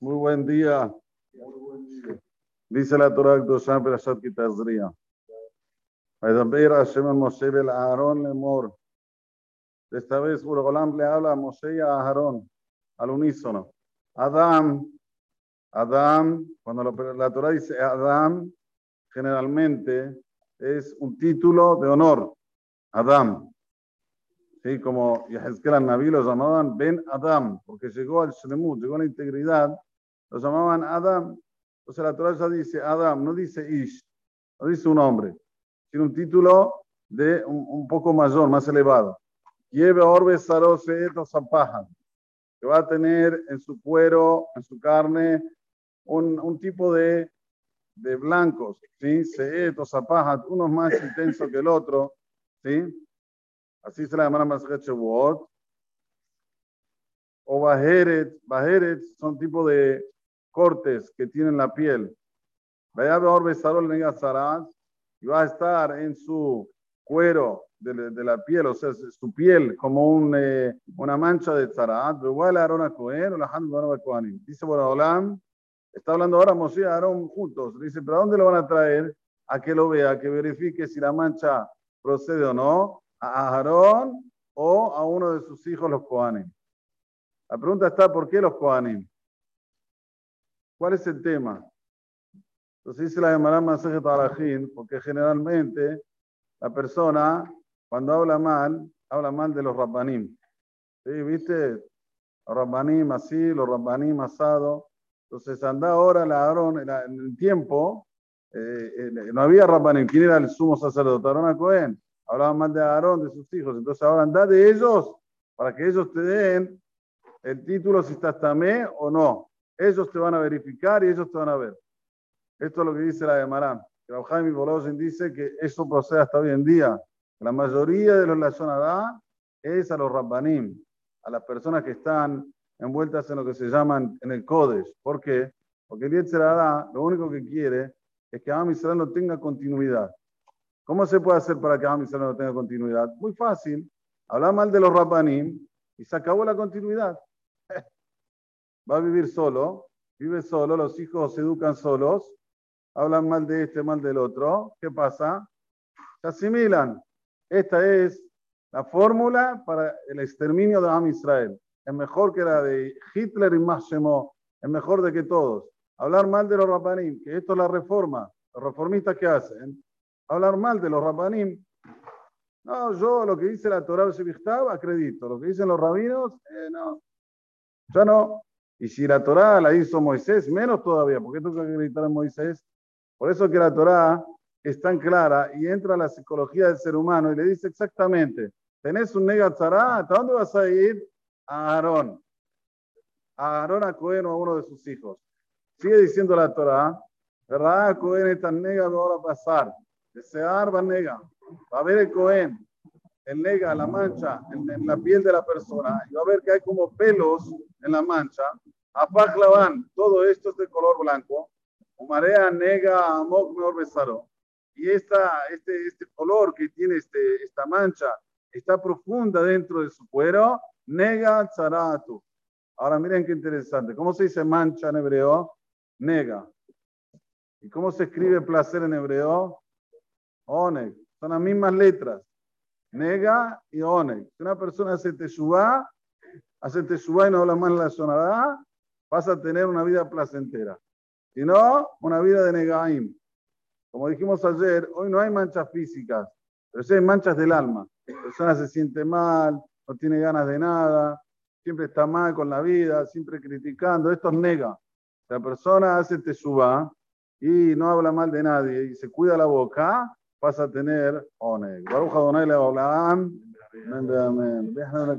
Muy buen día. Dice la Torah Kdoshá Perashat Kitazria. Vaydaber Hashem al Moshe el Aarón lemor. Esta vez Urogolam le habla a Moshe y a Aarón al unísono. Adam, Adam, cuando la Torah dice Adam, generalmente es un título de honor. Adam. ¿Sí? Como Yahezkel al Naví lo llamaban Ben Adam, porque llegó al Shlemut, llegó a la integridad, lo llamaban Adam. Entonces la Torah ya dice Adam, no dice Ish, no dice un hombre, sino un título de un, un poco mayor, más elevado. Lleve orbe zapaja, que va a tener en su cuero, en su carne, un, un tipo de, de blancos, ¿sí? Seet o zapaja, uno es más intenso que el otro, ¿sí? Así se la llama más Shavuot. O Bajeret. Bajeret son tipo de cortes que tienen la piel. Vaya a y va a estar en su cuero de, la piel, o sea, su piel como eh, una mancha de Zarat. Igual a Aaron a Cohen o la Kohanim. Dice Boraholam, está hablando ahora Moshe y Aarón juntos. Dice, ¿pero a dónde lo van a traer? A que lo vea, que verifique si la mancha procede o no a Aarón o a uno de sus hijos, los Kohanim. La pregunta está, ¿por qué los Kohanim? ¿Cuál es el tema? Entonces dice la Gemara Masejet Alajin, porque generalmente la persona, cuando habla mal, habla mal de los Rabbanim. ¿Sí? ¿Viste? Rabbanim así, los Rabbanim asado. Entonces anda ahora la Aarón, en el tiempo, eh, no había Rabbanim. ¿Quién era el sumo sacerdote? Aarón a Cohen hablaban mal de Aarón, de sus hijos. Entonces ahora anda de ellos para que ellos te den el título si estás tamé o no. Ellos te van a verificar y ellos te van a ver. Esto es lo que dice la de Marán. Jaime Bolosin dice que eso procede hasta hoy en día. La mayoría de los Lashonará es a los Rabbanim, a las personas que están envueltas en lo que se llaman en el Kodesh. ¿Por qué? Porque el Yetzirah lo único que quiere es que Am Israel no tenga continuidad. ¿Cómo se puede hacer para que Am no tenga continuidad? Muy fácil. Habla mal de los Rabbanim y se acabó la continuidad. Va a vivir solo, vive solo, los hijos se educan solos, hablan mal de este, mal del otro. ¿Qué pasa? Se asimilan. Esta es la fórmula para el exterminio de Am Israel. Es mejor que la de Hitler y Máximo, es mejor de que todos. Hablar mal de los Rabbanim, que esto es la reforma. Los reformistas, ¿qué hacen? hablar mal de los rabanim. No, yo lo que dice la Torah Shevichtab acredito. Lo que dicen los rabinos, eh, no. Ya no. Y si la Torah la hizo Moisés, menos todavía. ¿Por qué tengo que acreditar en Moisés? Por eso que la Torah es tan clara y entra a la psicología del ser humano y le dice exactamente, tenés un negatzarat, ¿a dónde vas a ir? A Aarón. A Aarón a Cohen o a uno de sus hijos. Sigue diciendo la Torah, ¿verdad? Cohen está nega, ahora va a pasar. Desear va nega. Va a ver el Cohen, el nega, la mancha en, la piel de la persona. Y va a ver que hay como pelos en la mancha. Apaclavan, todo esto es de color blanco. Marea nega, amok, mejor besaro. Y esta, este, este color que tiene este, esta mancha está profunda dentro de su cuero. Nega tzaratu. Ahora miren qué interesante. ¿Cómo se dice mancha en hebreo? Nega. ¿Y cómo se escribe placer en hebreo? Oneg. Son las mismas letras. Nega y Oneg. Si una persona hace teshuvá, hace teshuvá y no habla más la sonará, vas a tener una vida placentera. Si no, una vida de negaim. Como dijimos ayer, hoy no hay manchas físicas, pero sí hay manchas del alma. La persona se siente mal, no tiene ganas de nada, siempre está mal con la vida, siempre criticando. Esto es nega. La persona hace teshuvá y no habla mal de nadie y se cuida la boca, vas a tener oneg. Baruch Adonai Leolam. Amén, amén. Déjame.